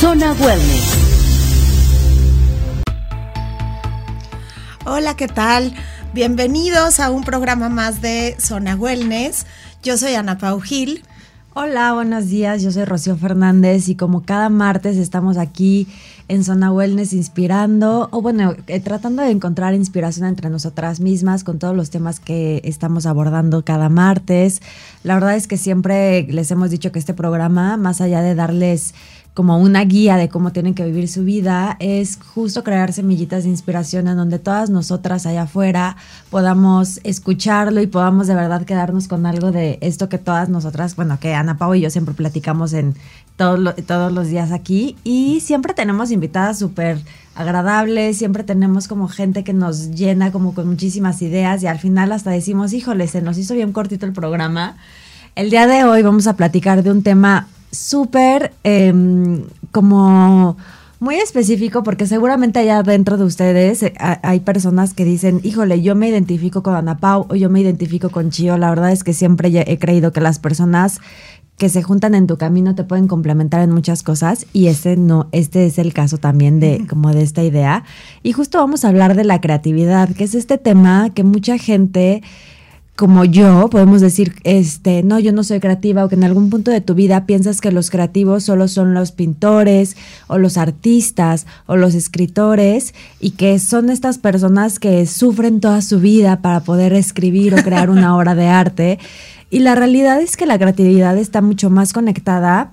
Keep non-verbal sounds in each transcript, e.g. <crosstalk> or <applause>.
Zona Wellness. Hola, ¿qué tal? Bienvenidos a un programa más de Zona Wellness. Yo soy Ana Pau Gil. Hola, buenos días. Yo soy Rocío Fernández y como cada martes estamos aquí en Zona Wellness inspirando, o bueno, eh, tratando de encontrar inspiración entre nosotras mismas con todos los temas que estamos abordando cada martes. La verdad es que siempre les hemos dicho que este programa, más allá de darles como una guía de cómo tienen que vivir su vida, es justo crear semillitas de inspiración en donde todas nosotras allá afuera podamos escucharlo y podamos de verdad quedarnos con algo de esto que todas nosotras, bueno, que Ana Pau y yo siempre platicamos en todos, todos los días aquí y siempre tenemos invitadas súper agradables, siempre tenemos como gente que nos llena como con muchísimas ideas y al final hasta decimos, híjole, se nos hizo bien cortito el programa. El día de hoy vamos a platicar de un tema súper em, como muy específico porque seguramente allá dentro de ustedes eh, hay personas que dicen, híjole, yo me identifico con Ana Pau o yo me identifico con Chio. La verdad es que siempre he creído que las personas que se juntan en tu camino te pueden complementar en muchas cosas y este no, este es el caso también de como de esta idea. Y justo vamos a hablar de la creatividad, que es este tema que mucha gente como yo, podemos decir, este, no, yo no soy creativa, o que en algún punto de tu vida piensas que los creativos solo son los pintores, o los artistas, o los escritores, y que son estas personas que sufren toda su vida para poder escribir o crear una <laughs> obra de arte. Y la realidad es que la creatividad está mucho más conectada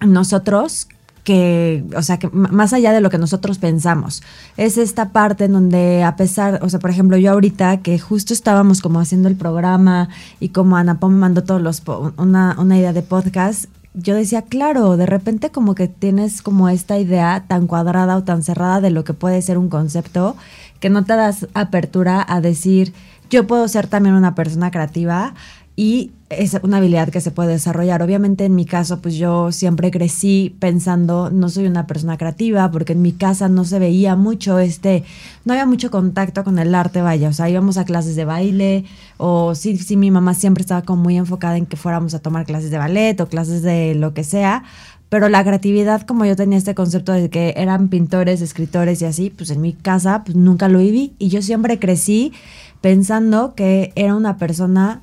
a nosotros que, o sea, que más allá de lo que nosotros pensamos. Es esta parte en donde a pesar, o sea, por ejemplo, yo ahorita que justo estábamos como haciendo el programa y como Ana Pom mandó todos los, una, una idea de podcast, yo decía, claro, de repente como que tienes como esta idea tan cuadrada o tan cerrada de lo que puede ser un concepto, que no te das apertura a decir, yo puedo ser también una persona creativa y es una habilidad que se puede desarrollar. Obviamente en mi caso, pues yo siempre crecí pensando, no soy una persona creativa, porque en mi casa no se veía mucho este, no había mucho contacto con el arte, vaya, o sea, íbamos a clases de baile, o sí, sí, mi mamá siempre estaba como muy enfocada en que fuéramos a tomar clases de ballet o clases de lo que sea, pero la creatividad, como yo tenía este concepto de que eran pintores, escritores y así, pues en mi casa pues nunca lo viví y yo siempre crecí pensando que era una persona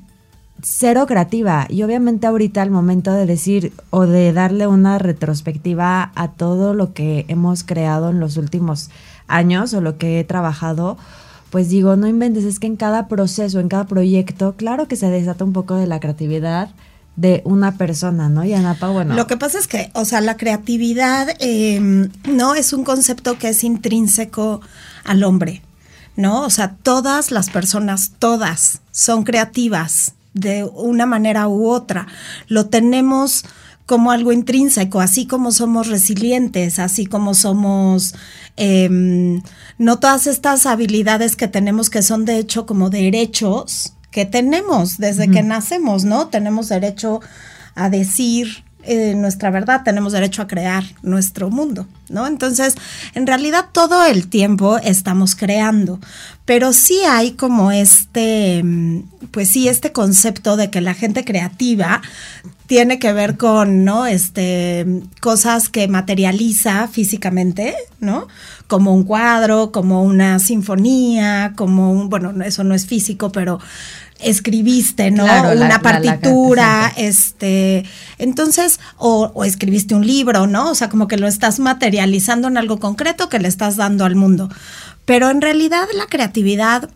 cero creativa. Y obviamente ahorita al momento de decir o de darle una retrospectiva a todo lo que hemos creado en los últimos años o lo que he trabajado, pues digo, no inventes, es que en cada proceso, en cada proyecto, claro que se desata un poco de la creatividad de una persona, ¿no? Y Anapa, bueno. Lo que pasa es que, o sea, la creatividad em, no es un concepto que es intrínseco al hombre, ¿no? O sea, todas las personas, todas, son creativas, de una manera u otra. Lo tenemos como algo intrínseco, así como somos resilientes, así como somos, em, no todas estas habilidades que tenemos que son de hecho como derechos que tenemos desde que nacemos, ¿no? Tenemos derecho a decir, eh, nuestra verdad, tenemos derecho a crear nuestro mundo, ¿no? Entonces, en realidad todo el tiempo estamos creando, pero sí hay como este, mm, pues sí, este concepto de que la gente creativa tiene que ver con, ¿no? Este, cosas que materializa físicamente, ¿no? Como un cuadro, como una sinfonía, como un, bueno, eso no es físico, pero escribiste, ¿no? Una partitura, este, entonces, o, o, escribiste un libro, ¿no? O sea, como que lo estás materializando en algo concreto que le estás dando al mundo. Pero en realidad la creatividad,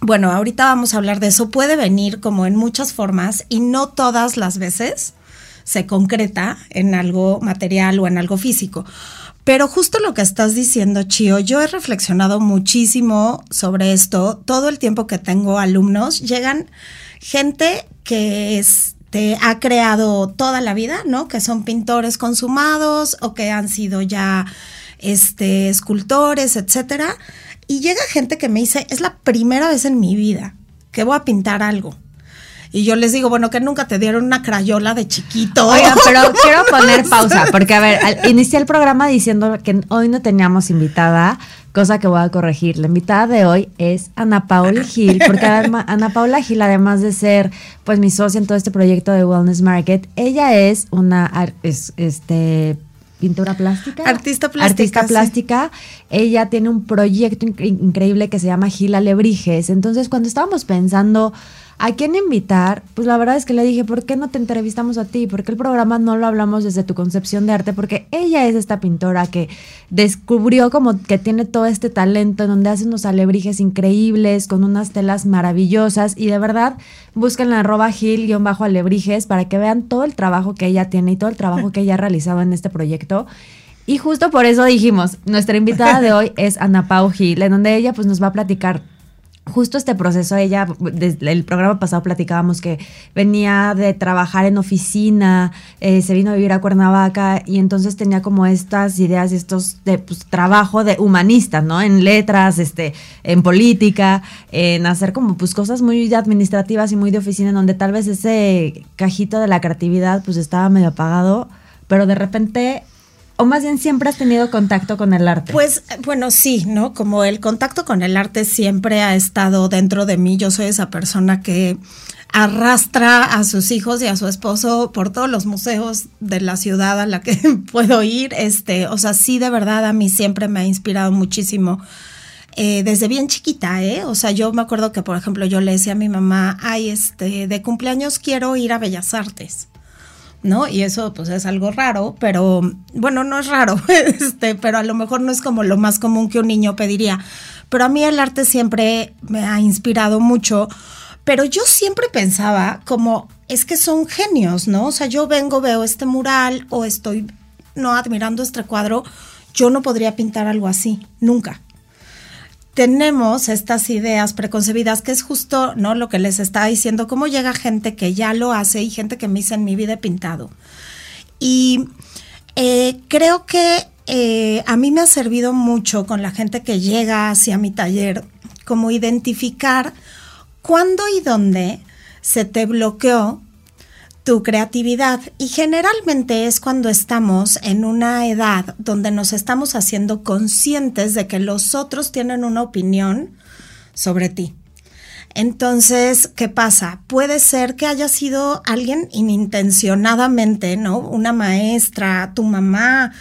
bueno, ahorita vamos a hablar de eso, puede venir como en muchas formas y no todas las veces se concreta en algo material o en algo físico. Pero justo lo que estás diciendo, Chio, yo he reflexionado muchísimo sobre esto. Todo el tiempo que tengo alumnos, llegan gente que es este, ha creado toda la vida, ¿no? Que son pintores consumados o que han sido ya este, escultores, etcétera. Y llega gente que me dice, es la primera vez en mi vida que voy a pintar algo. Y yo les digo, bueno, que nunca te dieron una crayola de chiquito. Oiga, pero <laughs> quiero poner pausa, porque a ver, inicié el programa diciendo que hoy no teníamos invitada, cosa que voy a corregir. La invitada de hoy es Ana Paula Gil, porque <laughs> Ana Paula Gil, además de ser pues mi socia en todo este proyecto de Wellness Market, ella es una este pintura plástica. Artista plástica. Artista plástica. Ella tiene un proyecto increíble que se llama Gil Alebrijes. Entonces, cuando estábamos pensando ¿A quién invitar? Pues la verdad es que le dije, ¿por qué no te entrevistamos a ti? ¿Por qué el programa no lo hablamos desde tu concepción de arte? Porque ella es esta pintora que descubrió como que tiene todo este talento, en donde hace unos alebrijes increíbles, con unas telas maravillosas. Y de verdad, busquen la arroba gil-alebrijes para que vean todo el trabajo que ella tiene y todo el trabajo que ella ha realizado en este proyecto. Y justo por eso dijimos, nuestra invitada de <laughs> hoy es Ana Pau Gil, en donde ella pues nos va a platicar justo este proceso, ella, desde el programa pasado platicábamos que venía de trabajar en oficina, eh, se vino a vivir a Cuernavaca y entonces tenía como estas ideas, estos de pues, trabajo de humanista, ¿no? En letras, este, en política, en hacer como pues cosas muy administrativas y muy de oficina, en donde tal vez ese cajito de la creatividad pues estaba medio apagado, pero de repente o más bien siempre has tenido contacto con el arte? Pues bueno, sí, ¿no? Como el contacto con el arte siempre ha estado dentro de mí. Yo soy esa persona que arrastra a sus hijos y a su esposo por todos los museos de la ciudad a la que <laughs> puedo ir. Este, o sea, sí, de verdad, a mí siempre me ha inspirado muchísimo. Eh, desde bien chiquita, ¿eh? O sea, yo me acuerdo que, por ejemplo, yo le decía a mi mamá, ay, este, de cumpleaños quiero ir a Bellas Artes. ¿No? Y eso pues es algo raro, pero bueno, no es raro, <laughs> este, pero a lo mejor no es como lo más común que un niño pediría. Pero a mí el arte siempre me ha inspirado mucho, pero yo siempre pensaba como es que son genios, ¿no? O sea, yo vengo, veo este mural o estoy no admirando este cuadro, yo no podría pintar algo así, nunca tenemos estas ideas preconcebidas, que es justo ¿no? lo que les estaba diciendo, cómo llega gente que ya lo hace y gente que me dice en mi vida pintado. Y eh, creo que eh, a mí me ha servido mucho con la gente que llega hacia mi taller, como identificar cuándo y dónde se te bloqueó tu creatividad. Y generalmente es cuando estamos en una edad donde nos estamos haciendo conscientes de que los otros tienen una opinión sobre ti. Entonces, ¿qué pasa? Puede ser que haya sido alguien inintencionadamente, ¿no? Una maestra, tu mamá,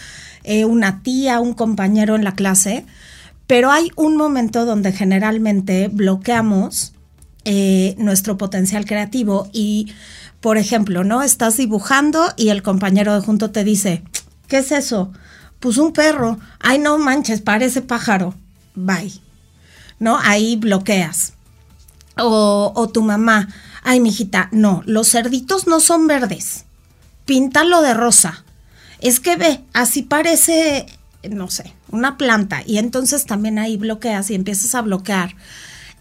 eh, una tía, un compañero en la clase, pero hay un momento donde generalmente bloqueamos eh, nuestro potencial creativo y por ejemplo, ¿no? Estás dibujando y el compañero de junto te dice, ¿qué es eso? Pues un perro. Ay, no manches, parece pájaro. Bye. ¿No? Ahí bloqueas. O, o tu mamá, ay, mijita, no, los cerditos no son verdes. Píntalo de rosa. Es que ve, así parece, no sé, una planta. Y entonces también ahí bloqueas y empiezas a bloquear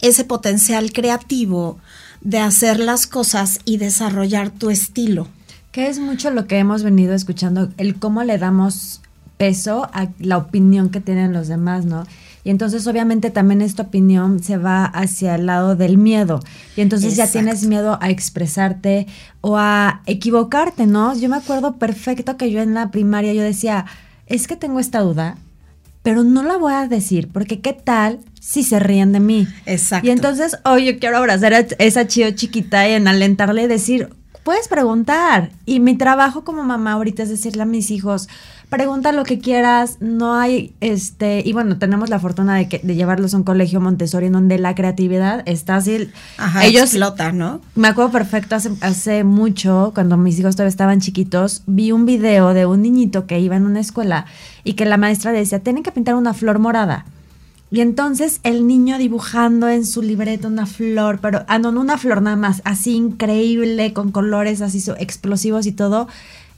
ese potencial creativo de hacer las cosas y desarrollar tu estilo. Que es mucho lo que hemos venido escuchando, el cómo le damos peso a la opinión que tienen los demás, ¿no? Y entonces obviamente también esta opinión se va hacia el lado del miedo. Y entonces ya tienes miedo a expresarte o a equivocarte, ¿no? Yo me acuerdo perfecto que yo en la primaria yo decía, es que tengo esta duda, pero no la voy a decir, porque qué tal si se ríen de mí. Exacto. Y entonces, hoy yo quiero abrazar a esa chío chiquita y en alentarle y decir, puedes preguntar. Y mi trabajo como mamá ahorita es decirle a mis hijos, pregunta lo que quieras, no hay, este, y bueno, tenemos la fortuna de, que, de llevarlos a un colegio Montessori en donde la creatividad está así. Ajá, ellos ¿no? Me acuerdo perfecto, hace, hace mucho, cuando mis hijos todavía estaban chiquitos, vi un video de un niñito que iba en una escuela y que la maestra decía, tienen que pintar una flor morada. Y entonces el niño dibujando en su libreta una flor, pero ah, no, no una flor nada más, así increíble, con colores así explosivos y todo.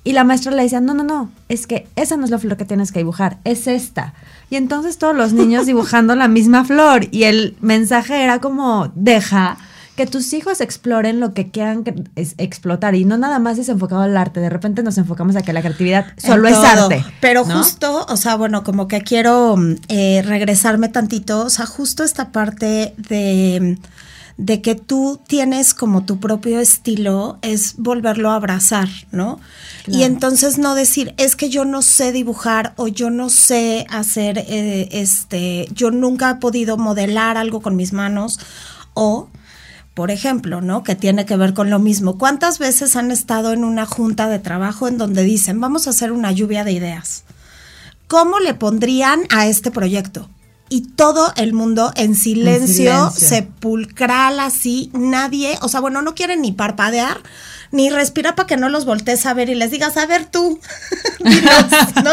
Y la maestra le decía, no, no, no, es que esa no es la flor que tienes que dibujar, es esta. Y entonces todos los niños <laughs> dibujando la misma flor y el mensaje era como, deja que tus hijos exploren lo que quieran explotar y no nada más es enfocado al arte. De repente nos enfocamos a que la creatividad solo es arte. Pero justo, o sea, bueno, como que quiero eh, regresarme tantito, o sea, justo esta parte de de que tú tienes como tu propio estilo es volverlo a abrazar, ¿no? Y entonces no decir, es que yo no sé dibujar o yo no sé hacer, eh, este, yo nunca he podido modelar algo con mis manos o por ejemplo, ¿no? Que tiene que ver con lo mismo. ¿Cuántas veces han estado en una junta de trabajo en donde dicen, vamos a hacer una lluvia de ideas? ¿Cómo le pondrían a este proyecto? Y todo el mundo en silencio, sepulcral así, nadie, o sea, bueno, no quieren ni parpadear, ni respirar para que no los voltees a ver y les digas, a ver tú, <laughs> ¿no?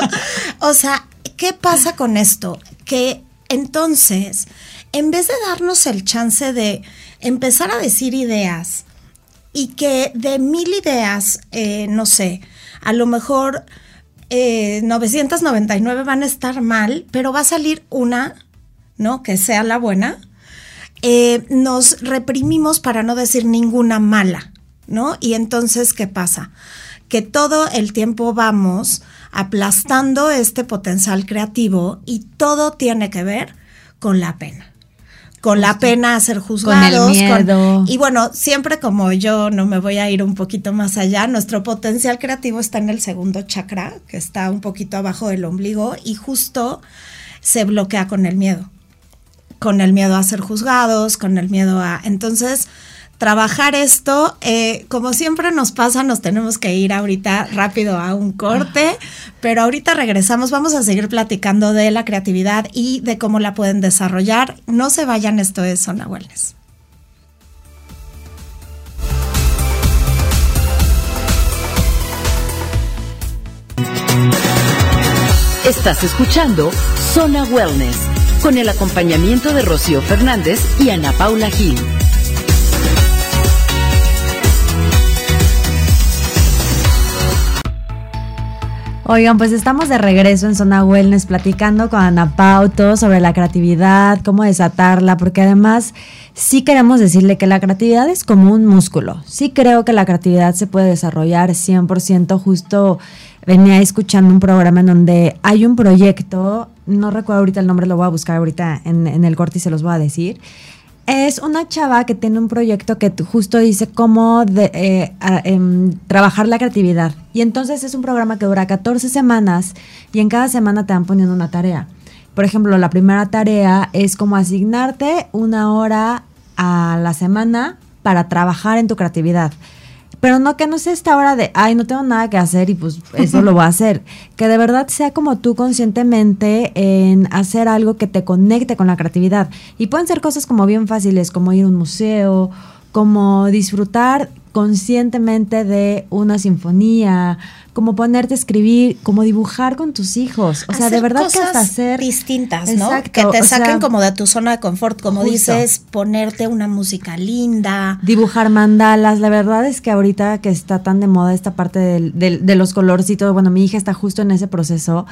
O sea, ¿qué pasa con esto? Que entonces, en vez de darnos el chance de empezar a decir ideas y que de mil ideas, eh, no sé, a lo mejor 999 eh, van a estar mal, pero va a salir una, ¿no? Que sea la buena. Eh, nos reprimimos para no decir ninguna mala, ¿no? Y entonces, ¿qué pasa? Que todo el tiempo vamos aplastando este potencial creativo y todo tiene que ver con la pena con la pena a ser juzgados. Con el miedo. y bueno, siempre como yo no me voy a ir un poquito más allá, nuestro potencial creativo está en el segundo chakra, que está un poquito abajo del ombligo y justo se bloquea con el miedo. Con el miedo a ser juzgados, con el miedo a... Entonces, trabajar esto. Eh, como siempre nos pasa, nos tenemos que ir ahorita rápido a un corte, pero ahorita regresamos, vamos a seguir platicando de la creatividad y de cómo la pueden desarrollar. No se vayan, esto es Zona Wellness. Estás escuchando Zona Wellness con el acompañamiento de Rocío Fernández y Ana Paula Gil. Oigan, pues estamos de regreso en Zona Wellness platicando con Ana Pauto sobre la creatividad, cómo desatarla, porque además sí queremos decirle que la creatividad es como un músculo. Sí creo que la creatividad se puede desarrollar 100%. Justo venía escuchando un programa en donde hay un proyecto, no recuerdo ahorita el nombre, lo voy a buscar ahorita en, en el corte y se los voy a decir es una chava que tiene un proyecto que justo dice cómo eh, em, trabajar la creatividad. Y entonces es un programa que dura 14 semanas y en cada semana te van poniendo una tarea. Por ejemplo, la primera tarea es como asignarte una hora a la semana para trabajar en tu creatividad. Pero no que no sea esta hora de, ay, no tengo nada que hacer y pues eso lo voy a hacer. <laughs> Que de verdad sea como tú conscientemente en hacer algo que te conecte con la creatividad. Y pueden ser cosas como bien fáciles, como ir a un museo, como disfrutar conscientemente de una sinfonía, como ponerte a escribir, como dibujar con tus hijos. O sea, de verdad que hasta hacer distintas, ¿no? que te saquen como de tu zona de confort, como dices, ponerte una música linda, dibujar mandalas. La verdad es que ahorita que está tan de moda esta parte de los colorcitos, bueno, mi hija está justo en ese proceso.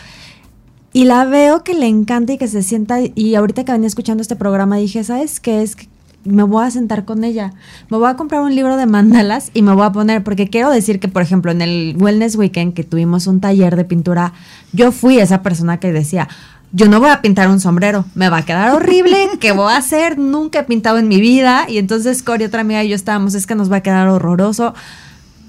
Y la veo que le encanta y que se sienta, y ahorita que venía escuchando este programa dije, ¿sabes qué? Es que me voy a sentar con ella. Me voy a comprar un libro de mandalas y me voy a poner, porque quiero decir que, por ejemplo, en el Wellness Weekend que tuvimos un taller de pintura, yo fui esa persona que decía, yo no voy a pintar un sombrero, me va a quedar horrible, <laughs> ¿qué voy a hacer? Nunca he pintado en mi vida. Y entonces Cory, otra amiga y yo estábamos, es que nos va a quedar horroroso.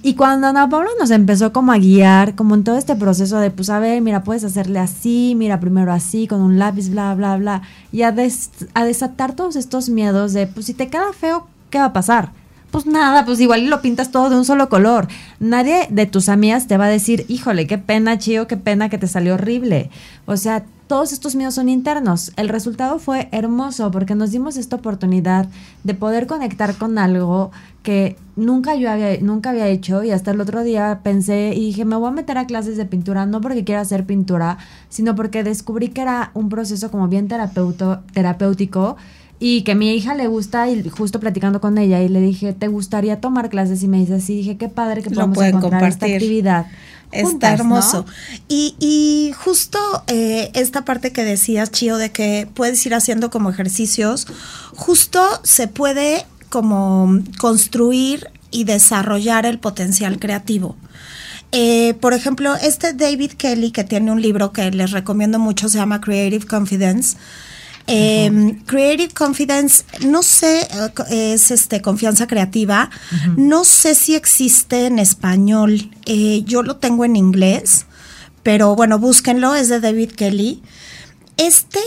Y cuando Ana Paula nos empezó como a guiar, como en todo este proceso de, pues a ver, mira, puedes hacerle así, mira, primero así, con un lápiz, bla, bla, bla, y a, a desatar todos estos miedos de, pues si te queda feo, ¿qué va a pasar? Pues nada, pues igual lo pintas todo de un solo color. Nadie de tus amigas te va a decir, híjole, qué pena, chío, qué pena que te salió horrible. O sea, todos estos miedos son internos. El resultado fue hermoso porque nos dimos esta oportunidad de poder conectar con algo que nunca yo había, nunca había hecho y hasta el otro día pensé y dije, me voy a meter a clases de pintura, no porque quiera hacer pintura, sino porque descubrí que era un proceso como bien terapeuto, terapéutico y que a mi hija le gusta y justo platicando con ella y le dije, ¿te gustaría tomar clases? Y me dice, sí, dije, qué padre que podamos encontrar esta actividad. Está hermoso. Y, y, justo eh, esta parte que decías, Chío, de que puedes ir haciendo como ejercicios, justo se puede como construir y desarrollar el potencial creativo. Eh, por ejemplo, este David Kelly, que tiene un libro que les recomiendo mucho, se llama Creative Confidence. Eh, Creative Confidence, no sé, eh, es este confianza creativa. No sé si existe en español. yo lo tengo en inglés, pero bueno, búsquenlo. Es de David Kelly. Este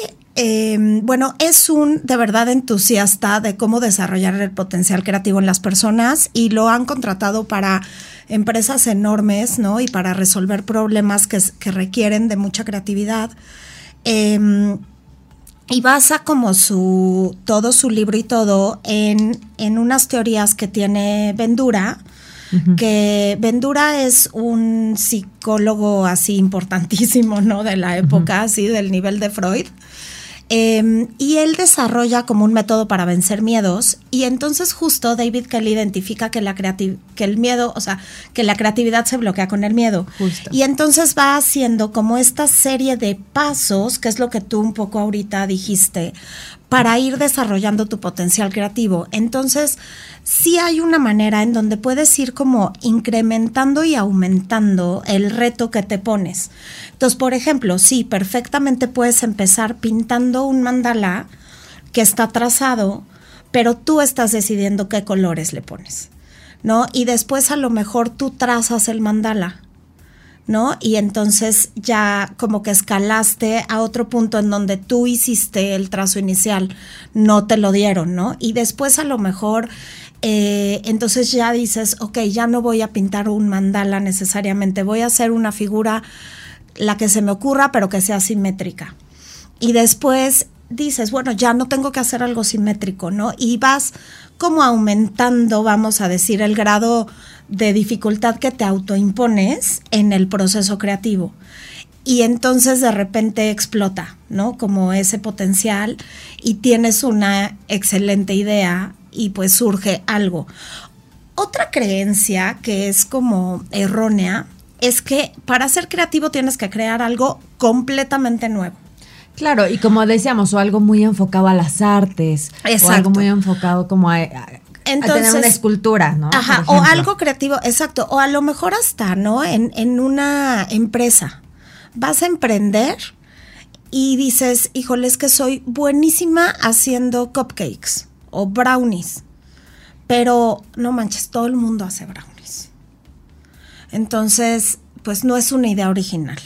bueno, es un de verdad entusiasta de cómo desarrollar el potencial creativo en las personas y lo han contratado para empresas enormes, ¿no? Y para resolver problemas que, requieren de mucha creatividad. Em, y basa como su, todo su libro y todo en, unas teorías que tiene Vendura, que Vendura es un psicólogo así importantísimo, ¿no? De la época, así del nivel de Freud. Em, y él desarrolla como un método para vencer miedos y entonces justo David Kelly identifica que, la que el miedo, o sea, que la creatividad se bloquea con el miedo. Y entonces va haciendo como esta serie de pasos, que es lo que tú un poco ahorita dijiste, para ir desarrollando tu potencial creativo. Entonces, sí hay una manera en donde puedes ir como incrementando y aumentando el reto que te pones. Entonces, por ejemplo, sí, perfectamente puedes empezar pintando un mandala que está trazado, pero tú estás decidiendo qué colores le pones, ¿no? Y después a lo mejor tú trazas el mandala ¿no? Y entonces ya como que escalaste a otro punto en donde tú hiciste el trazo inicial, no te lo dieron, ¿no? Y después a lo mejor, eh, entonces ya dices, ok, ya no voy a pintar un mandala necesariamente, voy a hacer una figura, la que se me ocurra, pero que sea simétrica. Y después dices, bueno, ya no tengo que hacer algo simétrico, ¿no? Y vas como aumentando, vamos a decir, el grado de dificultad que te autoimpones en el proceso creativo. Y entonces de repente explota, ¿no? Como ese potencial y tienes una excelente idea y pues surge algo. Otra creencia que es como errónea es que para ser creativo tienes que crear algo completamente nuevo. Claro, y como decíamos, o algo muy enfocado a las artes, o algo muy enfocado como a, tener una escultura, ¿no? Ajá, o algo creativo, exacto, o a lo mejor hasta, ¿no? En, en una empresa, vas a emprender y dices, híjole, es que soy buenísima haciendo cupcakes o brownies, pero no manches, todo el mundo hace brownies. Entonces, pues no es una idea original.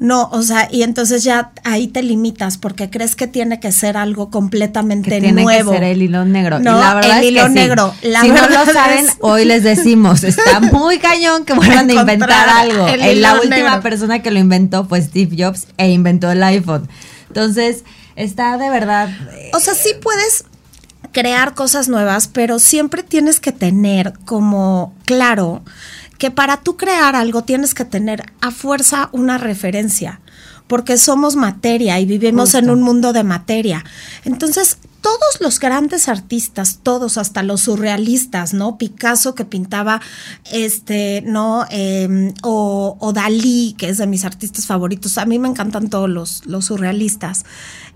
No, o sea, y entonces ya ahí te limitas porque crees que tiene que ser algo completamente que tiene que ser el hilo negro. No, y la verdad el hilo negro. si no lo saben, <laughs> hoy les decimos, está <laughs> muy cañón que vuelvan a inventar algo. la última persona que lo inventó fue Steve Jobs e inventó el iPhone. Entonces, está de verdad. O sea, sí puedes crear cosas nuevas, pero siempre tienes que tener como claro que para tú crear algo tienes que tener a fuerza una referencia, porque somos materia y vivimos en un mundo de materia. Entonces, todos los grandes artistas, todos, hasta los surrealistas, ¿no? Picasso que pintaba, este, ¿no? Em, o, Dalí, que es de mis artistas favoritos. A mí me encantan todos los, los surrealistas.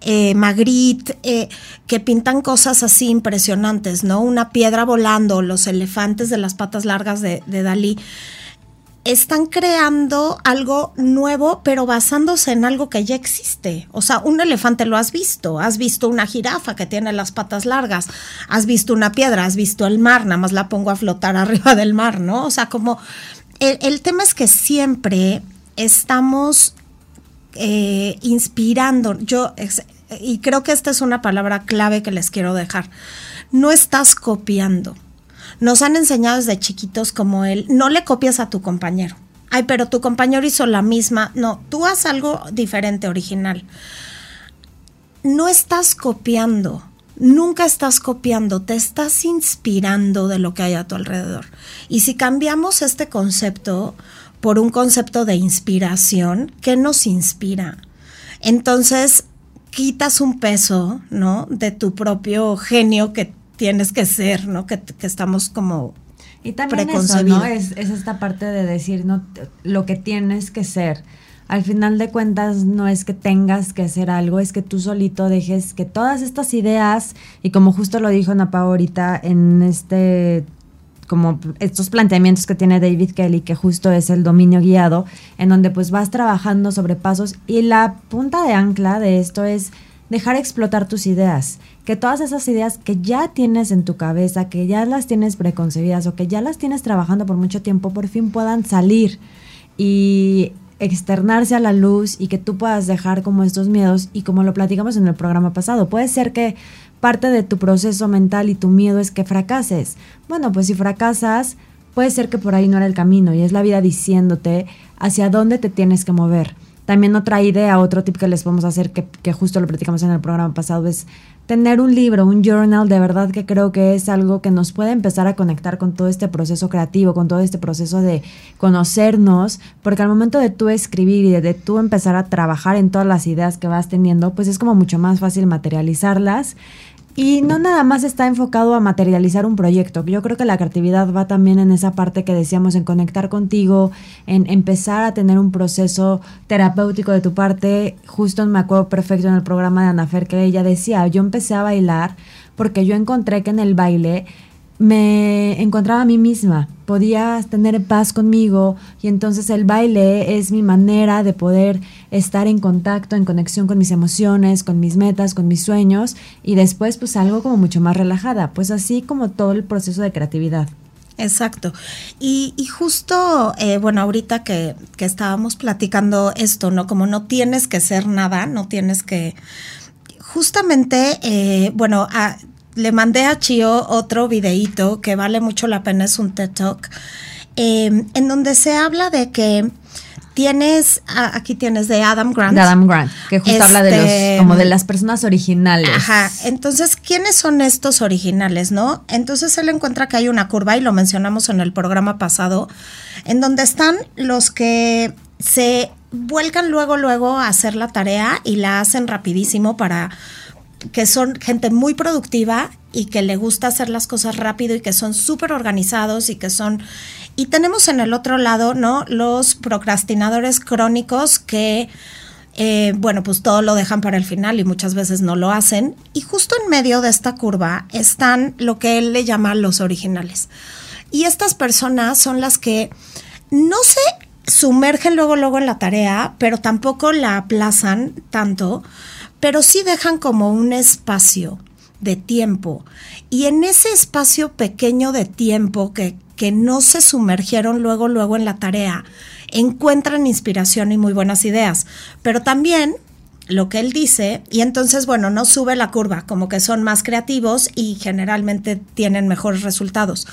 Eh, Magritte, eh, que pintan cosas así impresionantes, ¿no? Una piedra volando, los elefantes de las patas largas de Dalí están creando algo nuevo, pero basándose en algo que ya existe. O sea, un elefante lo has visto, has visto una jirafa que tiene las patas largas, has visto una piedra, has visto el mar, nada más la pongo a flotar <laughs> arriba del mar, ¿no? O sea, como el, tema es que siempre estamos eh, inspirando, yo, y creo que esta es una palabra clave que les quiero dejar, no estás copiando nos han enseñado desde chiquitos como él, no le copias a tu compañero. Ay, pero tu compañero hizo la misma. No, tú haz algo diferente, original. No estás copiando, nunca estás copiando, te estás inspirando de lo que hay a tu alrededor. Y si cambiamos este concepto por un concepto de inspiración, ¿qué nos inspira? Entonces, quitas un peso, ¿no? De tu propio genio que tienes que ser, ¿no? Que, estamos como y también eso, ¿no? Es, es, esta parte de decir, ¿no? Lo que tienes que ser. al final de cuentas no es que tengas que hacer algo, es que tú solito dejes que todas estas ideas, y como justo lo dijo Napa ahorita en este como estos planteamientos que tiene David Kelly, que justo es el dominio guiado, en donde pues vas trabajando sobre pasos y la punta de ancla de esto es dejar explotar tus ideas, que todas esas ideas que ya tienes en tu cabeza, que ya las tienes preconcebidas o que ya las tienes trabajando por mucho tiempo, por fin puedan salir y externarse a la luz y que tú puedas dejar como estos miedos y como lo platicamos en el programa pasado, puede ser que parte de tu proceso mental y tu miedo es que fracases. Bueno, pues si fracasas, puede ser que por ahí no era el camino y es la vida diciéndote hacia dónde te tienes que mover. También otra idea, otro tip que les podemos hacer, que, que, justo lo platicamos en el programa pasado, es tener un libro, un journal, de verdad que creo que es algo que nos puede empezar a conectar con todo este proceso creativo, con todo este proceso de conocernos, porque al momento de tú escribir y de, de tú empezar a trabajar en todas las ideas que vas teniendo, pues es como mucho más fácil materializarlas y no nada más está enfocado a materializar un proyecto. Yo creo que la creatividad va también en esa parte que decíamos, en conectar contigo, en empezar a tener un proceso terapéutico de tu parte. Justo me acuerdo perfecto en el programa de Anafer que ella decía, yo empecé a bailar porque yo encontré que en el baile me encontraba a mí misma, podía tener paz conmigo y entonces el baile es mi manera de poder estar en contacto, en conexión con mis emociones, con mis metas, con mis sueños y después pues algo como mucho más relajada, pues así como todo el proceso de creatividad. Exacto. Y, justo, eh, bueno, ahorita que, que estábamos platicando esto, ¿no? Como no tienes que ser nada, no tienes que... Justamente, eh, bueno, a, le mandé a Chio otro videíto que vale mucho la pena, es un TED Talk, eh, en donde se habla de que tienes, aquí tienes de Adam Grant. De Adam Grant, que justo habla de los, Este, como de las personas originales. Ajá, entonces, ¿quiénes son estos originales, no? Entonces él encuentra que hay una curva, y lo mencionamos en el programa pasado, en donde están los que se vuelcan luego, luego a hacer la tarea y la hacen rapidísimo para que son gente muy productiva y que le gusta hacer las cosas rápido y que son súper organizados y que son... Y tenemos en el otro lado, ¿no? Los procrastinadores crónicos que, eh, bueno, pues todo lo dejan para el final y muchas veces no lo hacen. Y justo en medio de esta curva están lo que él le llama los originales. Y estas personas son las que no se sumergen luego, luego en la tarea, pero tampoco la aplazan tanto pero sí dejan como un espacio de tiempo. Y en ese espacio pequeño de tiempo que, que no se sumergieron luego, luego en la tarea, encuentran inspiración y muy buenas ideas. Pero también lo que él dice, y entonces, bueno, no sube la curva, como que son más creativos y generalmente tienen mejores resultados.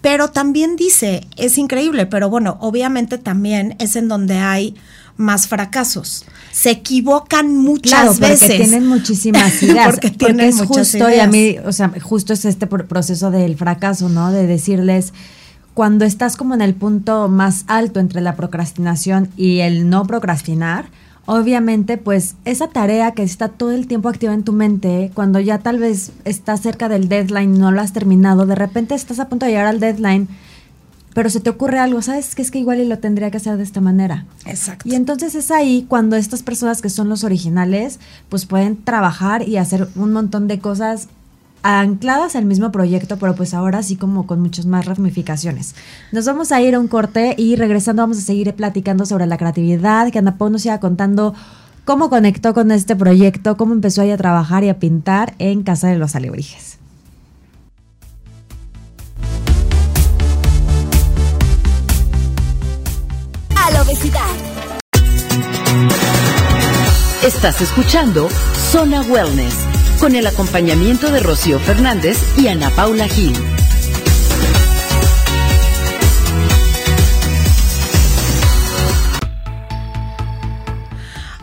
Pero también dice, es increíble, pero bueno, obviamente también es en donde hay más fracasos. Se equivocan muchas claro, porque veces. tienen muchísimas <laughs> ideas. porque porque, tienen es muchas justo, y a mí, o sea, justo es este pr- proceso del fracaso, ¿no? De decirles, cuando estás como en el punto más alto entre la procrastinación y el no procrastinar, obviamente, pues esa tarea que está todo el tiempo activa en tu mente, cuando ya tal vez estás cerca del deadline y no lo has terminado, de repente estás a punto de llegar al deadline, pero se te ocurre algo, ¿sabes? Que es que igual y lo tendría que hacer de esta manera. Exacto. Y entonces es ahí cuando estas personas que son los originales, pues pueden trabajar y hacer un montón de cosas ancladas al mismo proyecto, pero pues ahora sí como con muchas más ramificaciones. Nos vamos a ir a un corte y regresando vamos a seguir platicando sobre la creatividad, que Ana Pau nos siga contando cómo conectó con este proyecto, cómo empezó ahí a trabajar y a pintar en Casa de los Alebrijes. a la obesidad. Estás escuchando Zona Wellness con el acompañamiento de Rocío Fernández y Ana Paula Gil.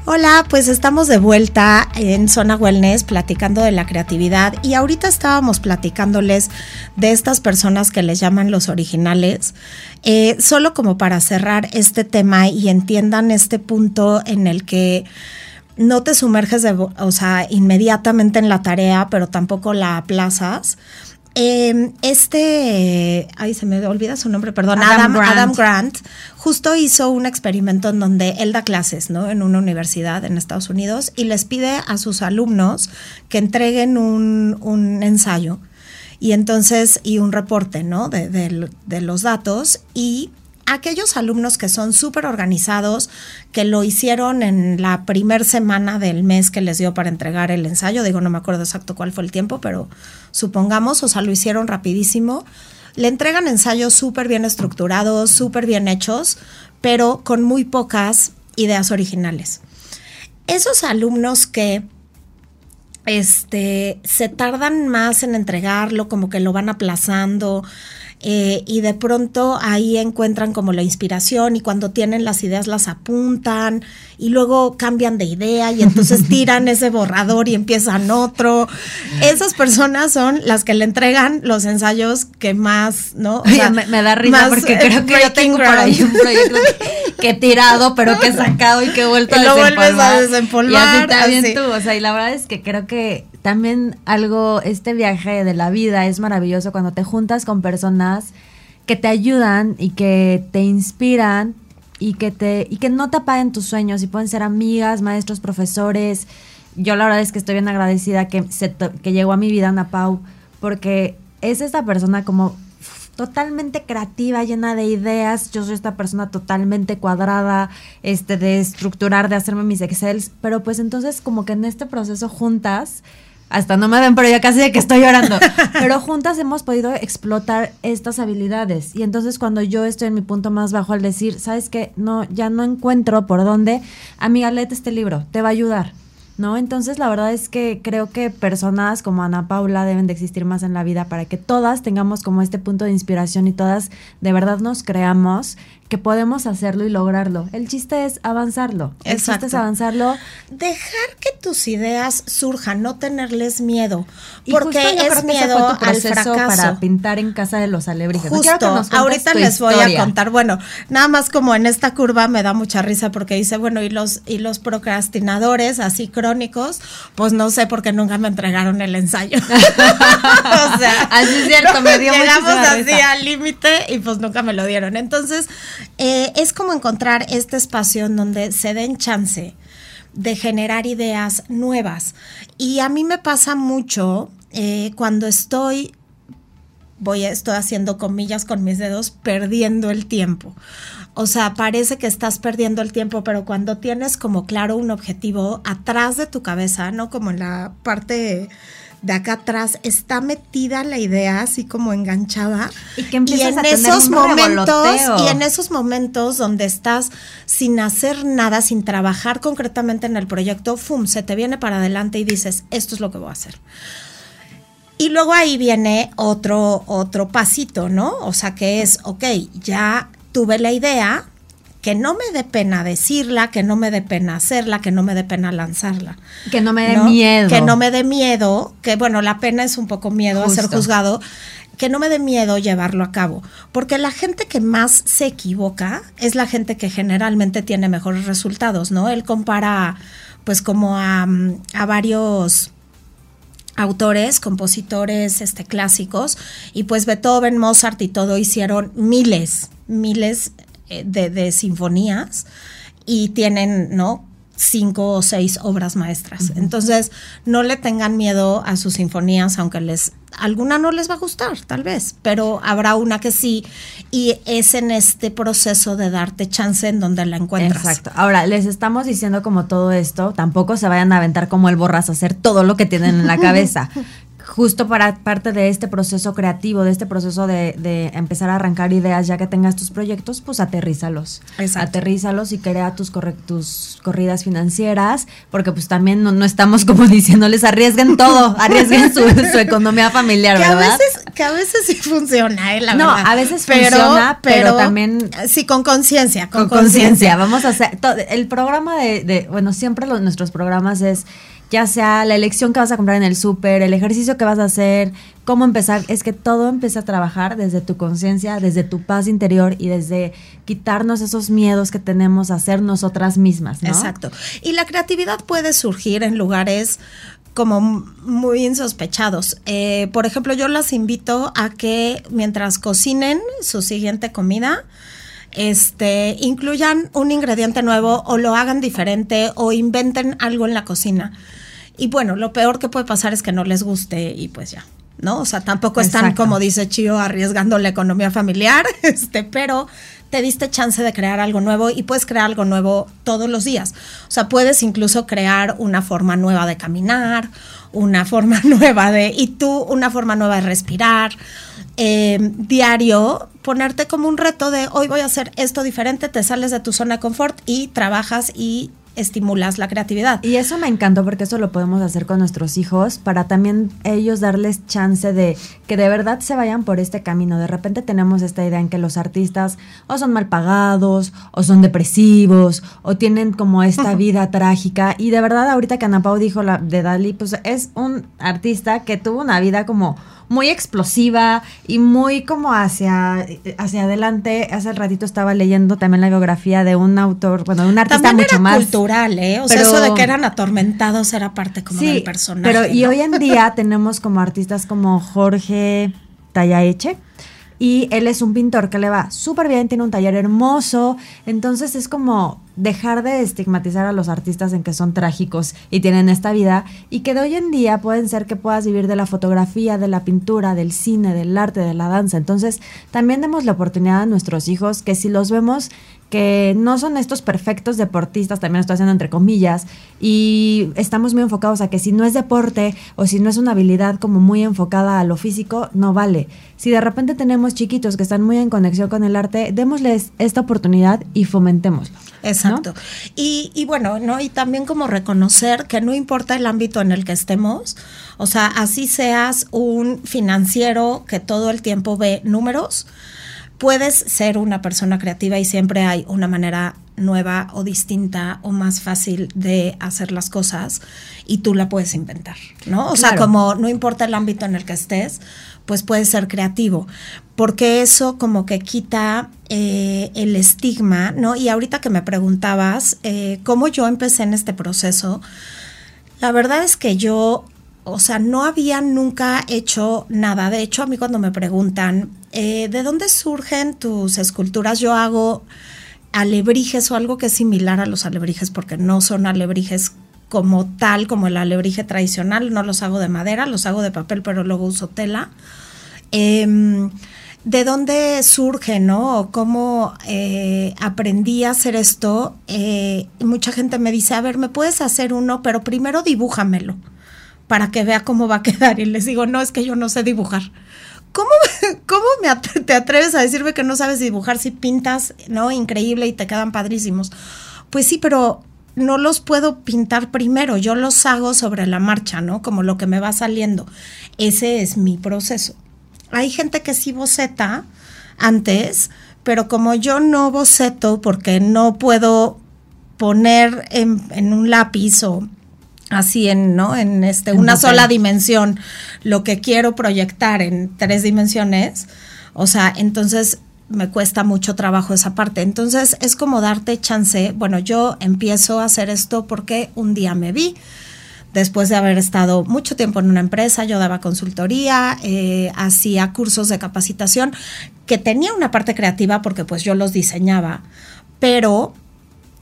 Hola, pues estamos de vuelta en Zona Wellness platicando de la creatividad y ahorita estábamos platicándoles de estas personas que les llaman los originales. Eh, solo como para cerrar este tema y entiendan este punto en el que no te sumerges de, o sea, inmediatamente en la tarea, pero tampoco la aplazas. eh, este, ay, se me olvida su nombre, perdón, Adam Adam, Grant. Adam Grant, justo hizo un experimento en donde él da clases, ¿no? En una universidad en Estados Unidos y les pide a sus alumnos que entreguen un, un ensayo y entonces, y un reporte, ¿no? De, de- de los datos y aquellos alumnos que son súper organizados, que lo hicieron en la primer semana del mes que les dio para entregar el ensayo, digo, no me acuerdo exacto cuál fue el tiempo, pero supongamos, o sea, lo hicieron rapidísimo, le entregan ensayos súper bien estructurados, súper bien hechos, pero con muy pocas ideas originales. Esos alumnos que este, se tardan más en entregarlo, como que lo van aplazando. Eh, y de pronto ahí encuentran como la inspiración y cuando tienen las ideas las apuntan y luego cambian de idea y entonces <laughs> tiran ese borrador y empiezan otro. Esas personas son las que le entregan los ensayos que más, ¿no? O sea, me, me da risa porque eh, creo que yo tengo por ahí ground. un proyecto que, que he tirado, pero que he sacado y que he vuelto <laughs> Y a lo vuelves a desempolvar, Y así también así. tú. O sea, y la verdad es que creo que también algo, este viaje de la vida es maravilloso cuando te juntas con personas que te ayudan y que te inspiran y que te y que no te apaguen tus sueños y pueden ser amigas, maestros, profesores. Yo la verdad es que estoy bien agradecida que se que llegó a mi vida Ana Pau porque es esta persona como totalmente creativa, llena de ideas. Yo soy esta persona totalmente cuadrada, este, de estructurar, de hacerme mis excels. Pero pues entonces como que en este proceso juntas, hasta no me ven, pero ya casi de que estoy llorando. <laughs> Pero juntas hemos podido explotar estas habilidades. Y entonces cuando yo estoy en mi punto más bajo al decir, ¿sabes qué? No, ya no encuentro por dónde. Amiga, léete este libro, te va a ayudar. ¿No? Entonces la verdad es que creo que personas como Ana Paula deben de existir más en la vida para que todas tengamos como este punto de inspiración y todas de verdad nos creamos que podemos hacerlo y lograrlo. El chiste es avanzarlo. El chiste Exacto. es avanzarlo. Dejar que tus ideas surjan, no tenerles miedo, Y porque es miedo tu al fracaso. para pintar en casa de los alebrijes. Justo, ahorita les voy a contar. Bueno, nada más como en esta curva me da mucha risa porque dice, bueno, y los y los procrastinadores así crónicos, pues no sé por qué nunca me entregaron el ensayo. <laughs> o sea, <laughs> Así es cierto, me dio llegamos así risa. al límite y pues nunca me lo dieron. Entonces, eh, es como encontrar este espacio en donde se den chance de generar ideas nuevas. Y a mí me pasa mucho eh, cuando estoy voy estoy haciendo comillas con mis dedos, perdiendo el tiempo. O sea, parece que estás perdiendo el tiempo, pero cuando tienes como claro un objetivo atrás de tu cabeza, no como en la parte de acá atrás, está metida la idea así como enganchada. Y que empiezas en a tener esos un momentos revoloteo. y en esos momentos donde estás sin hacer nada, sin trabajar concretamente en el proyecto, fum, se te viene para adelante y dices, esto es lo que voy a hacer. Y luego ahí viene otro, otro pasito, ¿no? O sea, que es, ok, ya tuve la idea, que no me dé pena decirla, que no me dé pena hacerla, que no me dé pena lanzarla. Que no me dé ¿no? miedo. Que no me dé miedo, que bueno, la pena es un poco miedo a ser juzgado, que no me dé miedo llevarlo a cabo. Porque la gente que más se equivoca es la gente que generalmente tiene mejores resultados, ¿no? Él compara pues como a, a varios autores, compositores este, clásicos, y pues Beethoven, Mozart y todo hicieron miles, miles de, de sinfonías y tienen, ¿no? cinco o seis obras maestras. Entonces, no le tengan miedo a sus sinfonías, aunque les alguna no les va a gustar, tal vez, pero habrá una que sí y es en este proceso de darte chance en donde la encuentras. Exacto. Ahora, les estamos diciendo como todo esto, tampoco se vayan a aventar como el borras a hacer todo lo que tienen en la cabeza. <laughs> Justo para parte de este proceso creativo, de este proceso de, de empezar a arrancar ideas, ya que tengas tus proyectos, pues aterrízalos. Exacto. Aterrízalos y crea tus, corre- tus corridas financieras, porque pues también no, no estamos como <laughs> diciéndoles arriesguen todo, arriesguen su, su economía familiar, <laughs> Que a, ¿verdad? veces, que a veces sí funciona, eh, la No, verdad. a veces funciona, pero también- Sí, con conciencia, con con conciencia. Vamos a hacer. el programa de, de- Bueno, siempre los, nuestros programas es. Ya sea la elección que vas a comprar en el súper, el ejercicio que vas a hacer, cómo empezar. Es que todo empieza a trabajar desde tu conciencia, desde tu paz interior y desde quitarnos esos miedos que tenemos a ser nosotras mismas, ¿no? Exacto. Y la creatividad puede surgir en lugares como muy insospechados. Eh, por ejemplo, yo las invito a que mientras cocinen su siguiente comida, este, incluyan un ingrediente nuevo o lo hagan diferente o inventen algo en la cocina. Y bueno, lo peor que puede pasar es que no les guste y pues ya, ¿no? O sea, tampoco están, como dice Chio, arriesgando la economía familiar, <laughs> este, pero te diste chance de crear algo nuevo y puedes crear algo nuevo todos los días. O sea, puedes incluso crear una forma nueva de caminar, una forma <laughs> nueva de, y tú una forma nueva de respirar. Eh, diario, ponerte como un reto de hoy voy a hacer esto diferente, te sales de tu zona de confort y trabajas y estimulas la creatividad. Y eso me encantó porque eso lo podemos hacer con nuestros hijos para también ellos darles chance de que de verdad se vayan por este camino. De repente tenemos esta idea en que los artistas o son mal pagados o son depresivos o tienen como esta vida trágica y de verdad ahorita que Ana Pau dijo la de Dali, pues es un artista que tuvo una vida como muy explosiva y muy como hacia, hacia adelante. Hace ratito estaba leyendo también la biografía de un autor, bueno, de un artista también mucho era más. cultural, ¿eh? O sea, eso de que eran atormentados era parte como del personaje. Pero y hoy en día <laughs> tenemos como artistas como Jorge Tallaeche y él es un pintor que le va súper bien, tiene un taller hermoso, entonces es como dejar de estigmatizar a los artistas en que son trágicos y tienen esta vida y que de hoy en día pueden ser que puedas vivir de la fotografía, de la pintura, del cine, del arte, de la danza. Entonces también demos la oportunidad a nuestros hijos que si los vemos que no son estos perfectos deportistas, también lo estoy haciendo entre comillas, y estamos muy enfocados a que si no es deporte o si no es una habilidad como muy enfocada a lo físico, no vale. Si de repente tenemos chiquitos que están muy en conexión con el arte, démosles esta oportunidad y fomentémoslo. Exacto. Y, y, bueno, ¿no? Y también como reconocer que no importa el ámbito en el que estemos, o sea, así seas un financiero que todo el tiempo ve números, puedes ser una persona creativa y siempre hay una manera nueva o distinta o más fácil de hacer las cosas y tú la puedes inventar, ¿no? O sea, como no importa el ámbito en el que estés, pues puedes ser creativo, porque eso como que quita eh, el estigma, ¿no? Y ahorita que me preguntabas eh, cómo yo empecé en este proceso, la verdad es que yo o sea, no había nunca hecho nada. De hecho, a mí cuando me preguntan, eh, ¿de dónde surgen tus esculturas? Yo hago alebrijes o algo que es similar a los alebrijes, porque no son alebrijes como tal, como el alebrije tradicional, no los hago de madera, los hago de papel, pero luego uso tela. Em, ¿De dónde surge, no? ¿Cómo eh, aprendí a hacer esto? Eh, mucha gente me dice, a ver, ¿me puedes hacer uno? Pero primero dibújamelo para que vea cómo va a quedar. Y les digo, no, es que yo no sé dibujar. ¿Cómo, <laughs> cómo me te atreves a decirme que no sabes dibujar si pintas, ¿no? Increíble y te quedan padrísimos. Pues sí, pero no los puedo pintar primero, yo los hago sobre la marcha, ¿no? Como lo que me va saliendo. Ese es mi proceso. Hay gente que sí boceta antes, pero como yo no boceto porque no puedo poner en, en un lápiz o así en, ¿no? En este, una sola dimensión, lo que quiero proyectar en tres dimensiones, o sea, entonces me cuesta mucho trabajo esa parte. Entonces es como darte chance, bueno, yo empiezo a hacer esto porque un día me vi, después de haber estado mucho tiempo en una empresa, yo daba consultoría, eh, hacía cursos de capacitación, que tenía una parte creativa porque pues yo los diseñaba, pero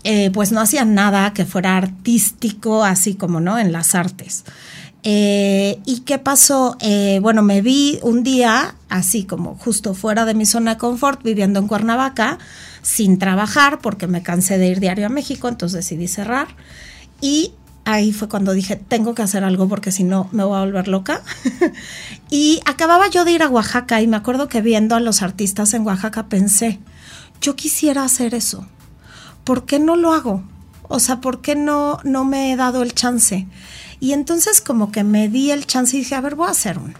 eh, pues no hacían nada que fuera artístico, así como, ¿no? En las artes. Eh, ¿Y qué pasó? Bueno, me vi un día, así como justo fuera de mi zona de confort, viviendo en Cuernavaca, sin trabajar, porque me cansé de ir diario a México, entonces decidí cerrar. Y ahí fue cuando dije, tengo que hacer algo porque si no me voy a volver loca. <laughs> y acababa yo de ir a Oaxaca y me acuerdo que viendo a los artistas en Oaxaca pensé, yo quisiera hacer eso. ¿por qué no lo hago? O sea, ¿por qué no, no me he dado el chance? Y entonces como que me di el chance y dije, a ver, voy a hacer uno,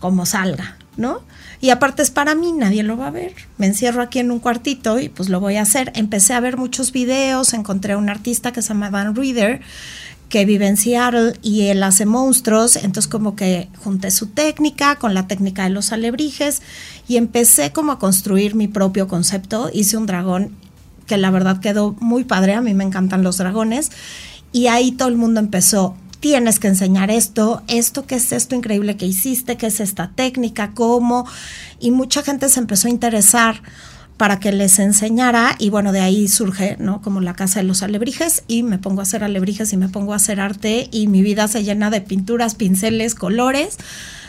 como salga, ¿no? Y aparte es para mí, nadie lo va a ver. Me encierro aquí en un cuartito y pues lo voy a hacer. Empecé a ver muchos videos, encontré a un artista que se llama Van Reader, que vive en Seattle y él hace monstruos, entonces como que junté su técnica con la técnica de los alebrijes y empecé como a construir mi propio concepto, hice un dragón que la verdad quedó muy padre, a mí me encantan los dragones, y ahí todo el mundo empezó, tienes que enseñar esto, esto, ¿qué es esto increíble que hiciste? ¿Qué es esta técnica? ¿Cómo? Y mucha gente se empezó a interesar para que les enseñara y bueno, de ahí surge, ¿no? Como la casa de los alebrijes y me pongo a hacer alebrijes y me pongo a hacer arte y mi vida se llena de pinturas, pinceles, colores,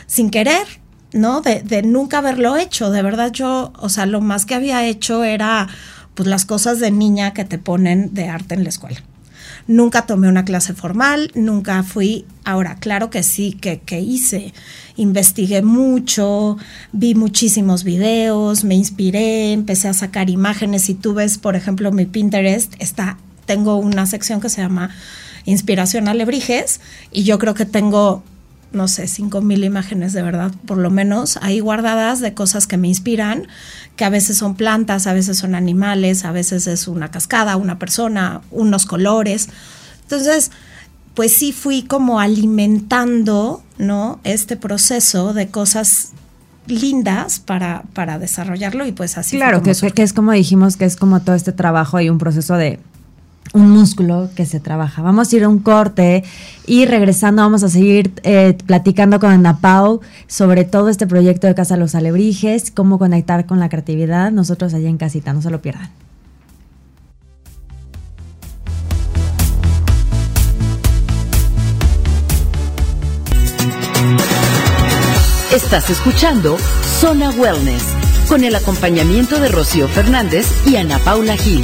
sin querer, ¿no? De, de nunca haberlo hecho. De verdad yo, o sea, lo más que había hecho era pues las cosas de niña que te ponen de arte en la escuela. Nunca tomé una clase formal, nunca fui. Ahora, claro que sí, que, que hice. Investigué mucho, vi muchísimos videos, me inspiré, empecé a sacar imágenes. Si tú ves, por ejemplo, mi Pinterest, está, tengo una sección que se llama Inspiración Alebrijes y yo creo que tengo no sé, cinco mil imágenes de verdad, por lo menos, ahí guardadas de cosas que me inspiran, que a veces son plantas, a veces son animales, a veces es una cascada, una persona, unos colores. Entonces, pues sí fui como alimentando, ¿no? Este proceso de cosas lindas para, para desarrollarlo y pues así. Claro, que, que es como dijimos, que es como todo este trabajo y un proceso de un músculo que se trabaja. Vamos a ir a un corte y regresando vamos a seguir eh, platicando con Ana Pau sobre todo este proyecto de Casa Los Alebrijes, cómo conectar con la creatividad. Nosotros allá en casita, no se lo pierdan. Estás escuchando Zona Wellness con el acompañamiento de Rocío Fernández y Ana Paula Gil.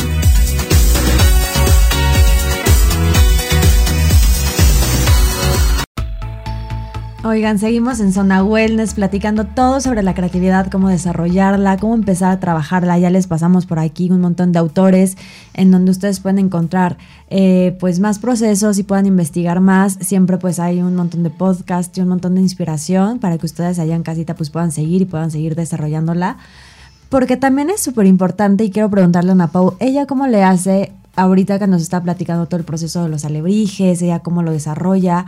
Oigan, seguimos en Zona Wellness platicando todo sobre la creatividad, cómo desarrollarla, cómo empezar a trabajarla. Ya les pasamos por aquí un montón de autores en donde ustedes pueden encontrar eh, pues más procesos y puedan investigar más. Siempre pues hay un montón de podcasts y un montón de inspiración para que ustedes allá en casita pues puedan seguir y puedan seguir desarrollándola. Porque también es súper importante y quiero preguntarle a Ana Pau, ¿ella cómo le hace ahorita que nos está platicando todo el proceso de los alebrijes, ella cómo lo desarrolla?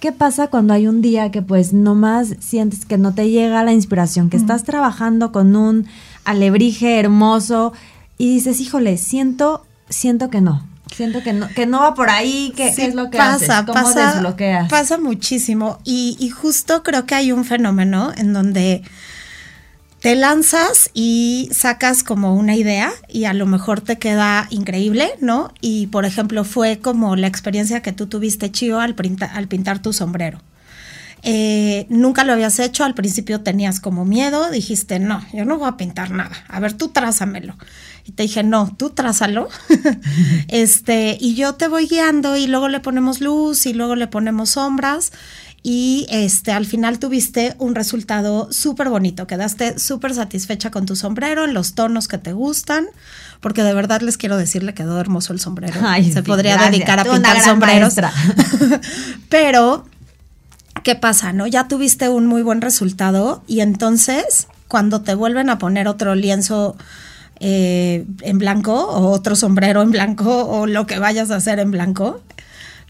¿Qué pasa cuando hay un día que pues nomás sientes que no te llega la inspiración, que estás trabajando con un alebrije hermoso y dices, híjole, siento, siento que no, siento que no, que no va por ahí, ¿qué, es lo que pasa, haces? ¿Cómo pasa, desbloqueas? Pasa muchísimo y, y justo creo que hay un fenómeno en donde te lanzas y sacas como una idea y a lo mejor te queda increíble, ¿no? Y por ejemplo fue como la experiencia que tú tuviste, Chío, al, al pintar tu sombrero. Eh, nunca lo habías hecho, al principio tenías como miedo, dijiste, no, yo no voy a pintar nada, a ver, tú trázamelo. Y te dije, no, tú trázalo. <laughs> este, y yo te voy guiando y luego le ponemos luz y luego le ponemos sombras y este, al final tuviste un resultado súper bonito, quedaste súper satisfecha con tu sombrero en los tonos que te gustan, porque de verdad les quiero decir, le quedó hermoso el sombrero. <laughs> Se podría dedicar a pintar sombreros. <laughs> Pero, ¿qué pasa? No? Ya tuviste un muy buen resultado y entonces cuando te vuelven a poner otro lienzo eh, en blanco o otro sombrero en blanco o lo que vayas a hacer en blanco,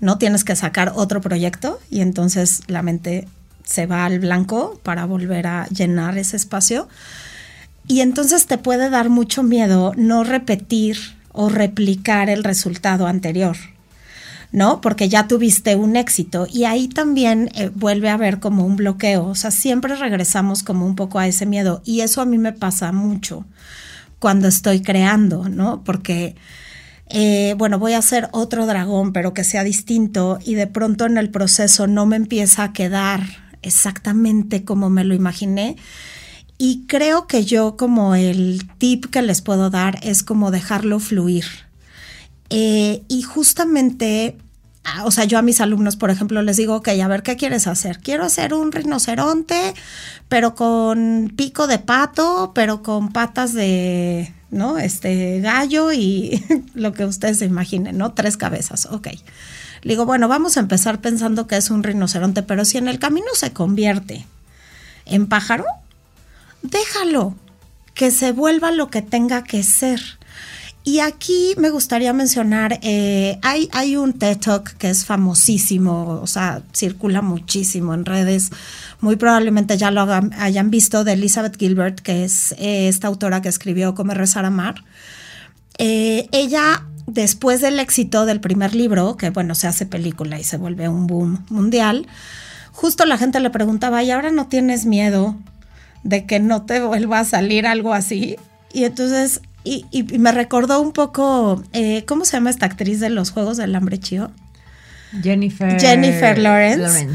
no tienes que sacar otro proyecto y entonces la mente se va al blanco para volver a llenar ese espacio. Y entonces te puede dar mucho miedo no repetir o replicar el resultado anterior, ¿no? Porque ya tuviste un éxito y ahí también eh, vuelve a haber como un bloqueo, o sea, siempre regresamos como un poco a ese miedo y eso a mí me pasa mucho cuando estoy creando, ¿no? Porque eh, bueno, voy a hacer otro dragón, pero que sea distinto y de pronto en el proceso no me empieza a quedar exactamente como me lo imaginé. Y creo que yo como el tip que les puedo dar es como dejarlo fluir. Eh, y justamente o sea, yo a mis alumnos, por ejemplo, les digo, ok, a ver, ¿qué quieres hacer? Quiero hacer un rinoceronte, pero con pico de pato, pero con patas de, ¿no? Este gallo y <laughs> lo que ustedes se imaginen, ¿no? Tres cabezas, ok. Le digo, bueno, vamos a empezar pensando que es un rinoceronte, pero si en el camino se convierte en pájaro, déjalo, que se vuelva lo que tenga que ser. Y aquí me gustaría mencionar, eh, hay, hay un TED Talk que es famosísimo, o sea, circula muchísimo en redes, muy probablemente ya lo hayan, visto, de Elizabeth Gilbert, que es eh, esta autora que escribió Comer, Rezar, Amar. Eh, ella después del éxito del primer libro, que bueno, se hace película y se vuelve un boom mundial, justo la gente le preguntaba, ¿y ahora no tienes miedo de que no te vuelva a salir algo así? Y entonces, y, me recordó un poco, eh, ¿cómo se llama esta actriz de los Juegos del Hambre Chío? Jennifer, Jennifer Lawrence.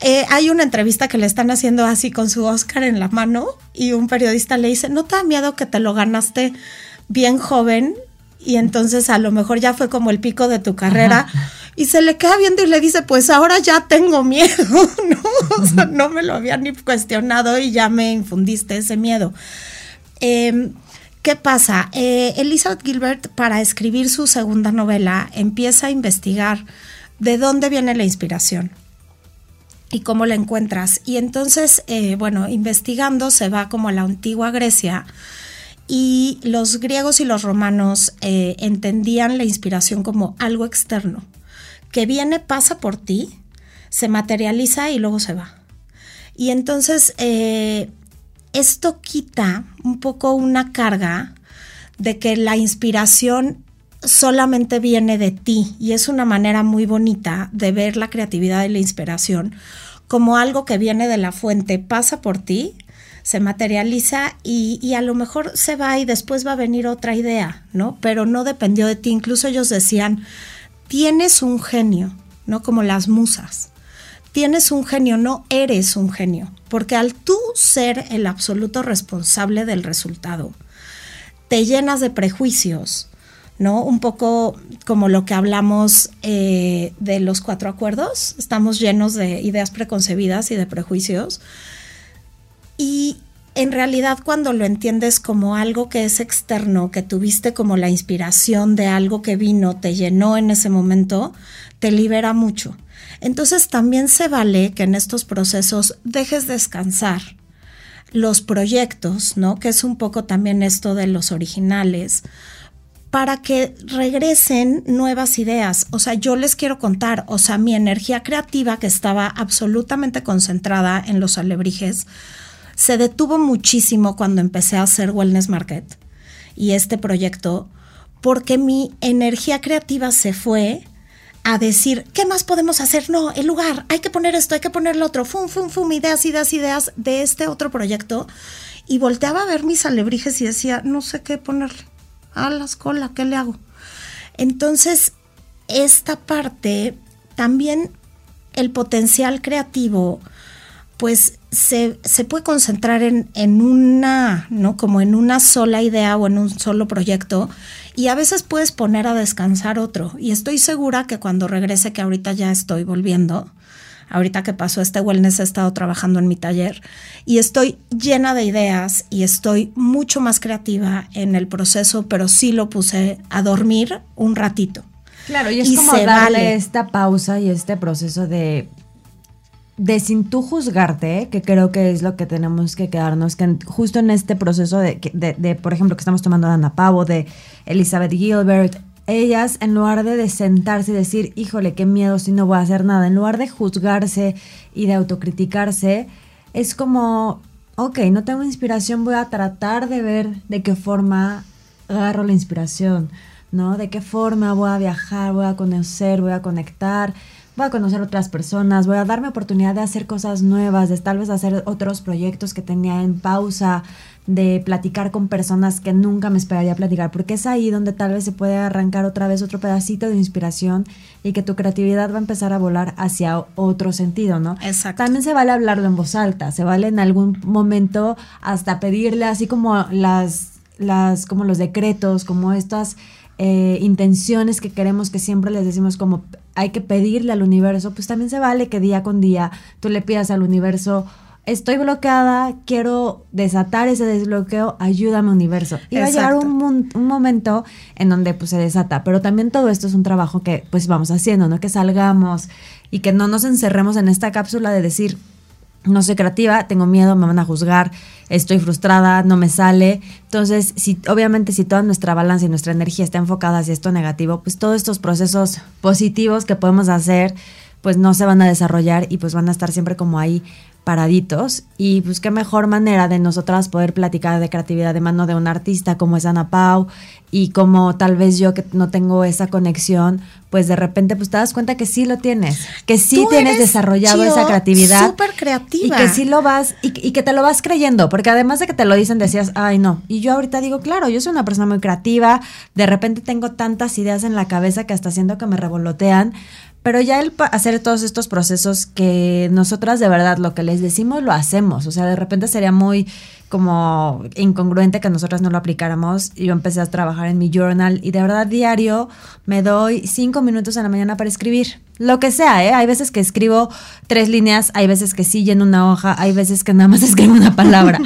Eh, hay una entrevista que le están haciendo así con su Oscar en la mano y un periodista le dice, ¿no te da miedo que te lo ganaste bien joven y entonces a lo mejor ya fue como el pico de tu carrera. Y se le queda viendo y le dice, pues ahora ya tengo miedo, <laughs> ¿no? O sea, no me lo había ni cuestionado y ya me infundiste ese miedo. Em, ¿Qué pasa? Eh, Elizabeth Gilbert, para escribir su segunda novela, empieza a investigar de dónde viene la inspiración y cómo la encuentras. Y entonces, eh, bueno, investigando se va como a la antigua Grecia y los griegos y los romanos eh, entendían la inspiración como algo externo, que viene, pasa por ti, se materializa y luego se va. Y entonces esto quita un poco una carga de que la inspiración solamente viene de ti y es una manera muy bonita de ver la creatividad y la inspiración como algo que viene de la fuente, pasa por ti se materializa y, a lo mejor se va y después va a venir otra idea, ¿no? Pero no dependió de ti. Incluso ellos decían, tienes un genio, ¿no? Como las musas. Tienes un genio, no eres un genio. Porque al tú ser el absoluto responsable del resultado, te llenas de prejuicios, ¿no? Un poco como lo que hablamos eh, de los cuatro acuerdos, estamos llenos de ideas preconcebidas y de prejuicios. Y en realidad cuando lo entiendes como algo que es externo, que tuviste como la inspiración de algo que vino, te llenó en ese momento, te libera mucho. Entonces también se vale que en estos procesos dejes descansar los proyectos, ¿no? Que es un poco también esto de los originales, para que regresen nuevas ideas. O sea, yo les quiero contar, o sea, mi energía creativa que estaba absolutamente concentrada en los alebrijes, se detuvo muchísimo cuando empecé a hacer Wellness Market y este proyecto, porque mi energía creativa se fue a decir, ¿qué más podemos hacer? No, el lugar, hay que poner esto, hay que poner lo otro, fum, fum, fum, ideas, ideas, ideas de este otro proyecto. Y volteaba a ver mis alebrijes y decía, no sé qué ponerle. A la cola, ¿qué le hago? Entonces, esta parte, también el potencial creativo, pues se, puede concentrar en, en, una, ¿no? Como en una sola idea o en un solo proyecto y a veces puedes poner a descansar otro. Y estoy segura que cuando regrese, que ahorita ya estoy volviendo, ahorita que pasó este wellness he estado trabajando en mi taller y estoy llena de ideas y estoy mucho más creativa en el proceso, pero sí lo puse a dormir un ratito. Claro, y es como darle esta pausa y este proceso de de sin tú juzgarte, que creo que es lo que tenemos que quedarnos, que justo en este proceso de, de, por ejemplo, que estamos tomando de Ana Pavo, de Elizabeth Gilbert, ellas en lugar de, sentarse y decir, híjole, qué miedo si no voy a hacer nada, en lugar de juzgarse y de autocriticarse, es como, ok, no tengo inspiración, voy a tratar de ver de qué forma agarro la inspiración, ¿no? De qué forma voy a viajar, voy a conocer, voy a conectar voy a conocer otras personas, voy a darme oportunidad de hacer cosas nuevas, de tal vez hacer otros proyectos que tenía en pausa, de platicar con personas que nunca me esperaría platicar, porque es ahí donde tal vez se puede arrancar otra vez otro pedacito de inspiración y que tu creatividad va a empezar a volar hacia otro sentido, ¿no? Exacto. También se vale hablarlo en voz alta, se vale en algún momento hasta pedirle así como las las como los decretos, como estas eh, intenciones que queremos que siempre les decimos como hay que pedirle al universo, pues también se vale que día con día tú le pidas al universo, estoy bloqueada, quiero desatar ese desbloqueo, ayúdame universo. Y va a llegar un, un, momento en donde pues se desata, pero también todo esto es un trabajo que pues vamos haciendo, ¿no? Que salgamos y que no nos encerremos en esta cápsula de decir, no soy creativa, tengo miedo, me van a juzgar, estoy frustrada, no me sale. Entonces, si, obviamente si toda nuestra balanza y nuestra energía está enfocada hacia esto negativo, pues todos estos procesos positivos que podemos hacer, pues no se van a desarrollar y pues van a estar siempre como ahí paraditos y pues qué mejor manera de nosotras poder platicar de creatividad de mano de un artista como es Ana Pau y como tal vez yo que no tengo esa conexión, pues de repente pues te das cuenta que sí lo tienes, que sí tienes desarrollado esa creatividad. Súper creativa. Y que sí lo vas, y, y, que te lo vas creyendo, porque además de que te lo dicen decías, ay no, y yo ahorita digo, claro, yo soy una persona muy creativa, de repente tengo tantas ideas en la cabeza que hasta siento que me revolotean, pero ya el hacer todos estos procesos que nosotras de verdad lo que les decimos lo hacemos. O sea, de repente sería muy como incongruente que nosotras no lo aplicáramos. Yo empecé a trabajar en mi journal y de verdad diario me doy cinco minutos en la mañana para escribir. Lo que sea, ¿eh? Hay veces que escribo tres líneas, hay veces que sí lleno una hoja, hay veces que nada más <laughs> escribo una palabra.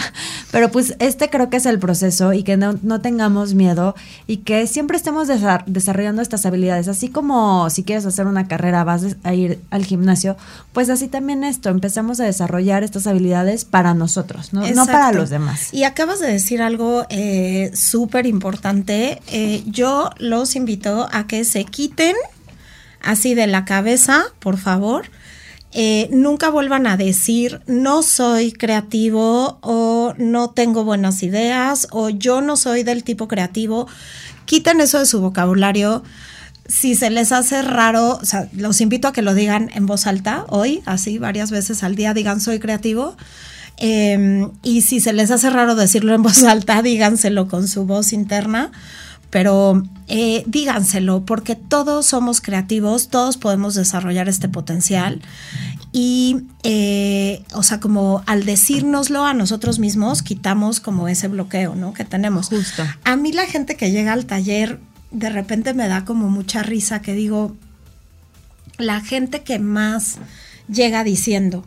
Pero pues este creo que es el proceso y que no, no tengamos miedo y que siempre estemos desarrollando estas habilidades. Así como si quieres hacer una carrera, vas a ir al gimnasio, pues así también esto, empezamos a desarrollar estas habilidades para nosotros, no, no para los demás. Y acabas de decir algo eh, súper importante. Eh, yo los invito a que se quiten así de la cabeza, por favor. Eh, nunca vuelvan a decir no soy creativo o no tengo buenas ideas o yo no soy del tipo creativo. Quiten eso de su vocabulario. Si se les hace raro, los invito a que lo digan en voz alta hoy, así varias veces al día, digan soy creativo. Em, y si se les hace raro decirlo en voz alta, díganselo con su voz interna pero eh, díganselo, porque todos somos creativos, todos podemos desarrollar este potencial. Y, eh, o sea, como al decírnoslo a nosotros mismos, quitamos como ese bloqueo, ¿no? Que tenemos. Justo. A mí la gente que llega al taller, de repente me da como mucha risa que digo, la gente que más llega diciendo,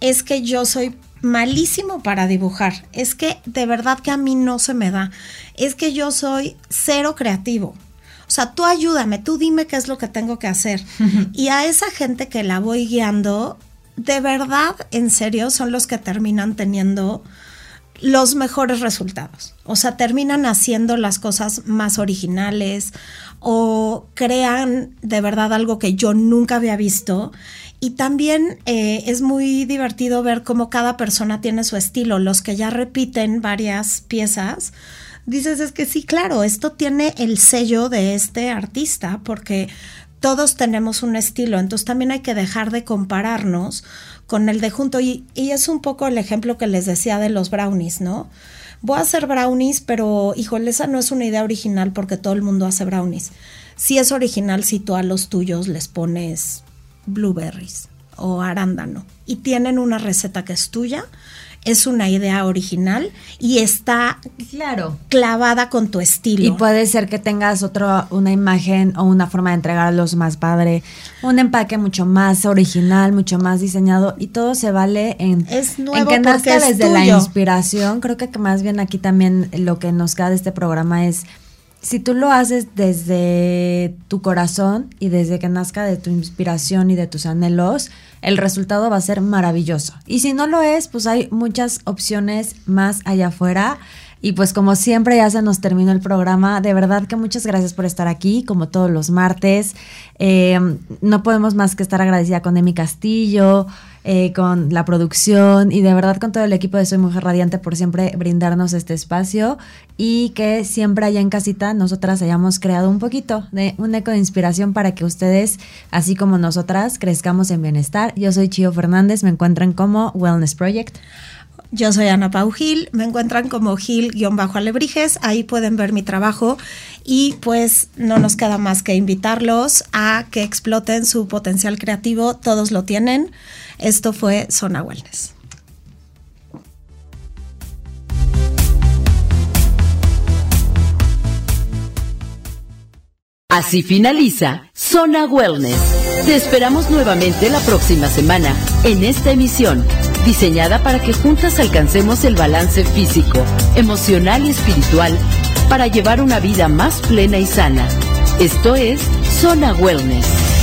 es que yo soy malísimo para dibujar. Es que de verdad que a mí no se me da. Es que yo soy cero creativo. O sea, tú ayúdame, tú dime qué es lo que tengo que hacer. y a esa gente que la voy guiando, de verdad, en serio, son los que terminan teniendo los mejores resultados. O sea, terminan haciendo las cosas más originales o crean de verdad algo que yo nunca había visto y también eh, es muy divertido ver cómo cada persona tiene su estilo. Los que ya repiten varias piezas, dices es que sí, claro, esto tiene el sello de este artista porque todos tenemos un estilo, entonces también hay que dejar de compararnos con el de junto y, es un poco el ejemplo que les decía de los brownies, ¿no? Voy a hacer brownies, pero híjole, esa no es una idea original porque todo el mundo hace brownies. Sí es original si tú a los tuyos les pones blueberries o arándano y tienen una receta que es tuya, es una idea original y está claro clavada con tu estilo. Y puede ser que tengas otra una imagen o una forma de entregarlos más padre, un empaque mucho más original, mucho más diseñado y todo se vale en, es nuevo en que nazca desde la inspiración. Creo que más bien aquí también lo que nos queda de este programa es si tú lo haces desde tu corazón y desde que nazca de tu inspiración y de tus anhelos, el resultado va a ser maravilloso. Y si no lo es, pues hay muchas opciones más allá afuera. Y pues como siempre ya se nos terminó el programa. De verdad que muchas gracias por estar aquí, como todos los martes. Eh, no podemos más que estar agradecida con Emi Castillo, eh, con la producción y de verdad con todo el equipo de Soy Mujer Radiante por siempre brindarnos este espacio y que siempre allá en casita nosotras hayamos creado un poquito de un eco de inspiración para que ustedes, así como nosotras, crezcamos en bienestar. Yo soy Chio Fernández, me encuentran como Wellness Project. Yo soy Ana Pau Gil, me encuentran como Gil-Alebrijes, ahí pueden ver mi trabajo y pues no nos queda más que invitarlos a que exploten su potencial creativo, todos lo tienen. Esto fue Zona Wellness. Así finaliza Zona Wellness. Te esperamos nuevamente la próxima semana en esta emisión, diseñada para que juntas alcancemos el balance físico, emocional y espiritual para llevar una vida más plena y sana. Esto es Zona Wellness.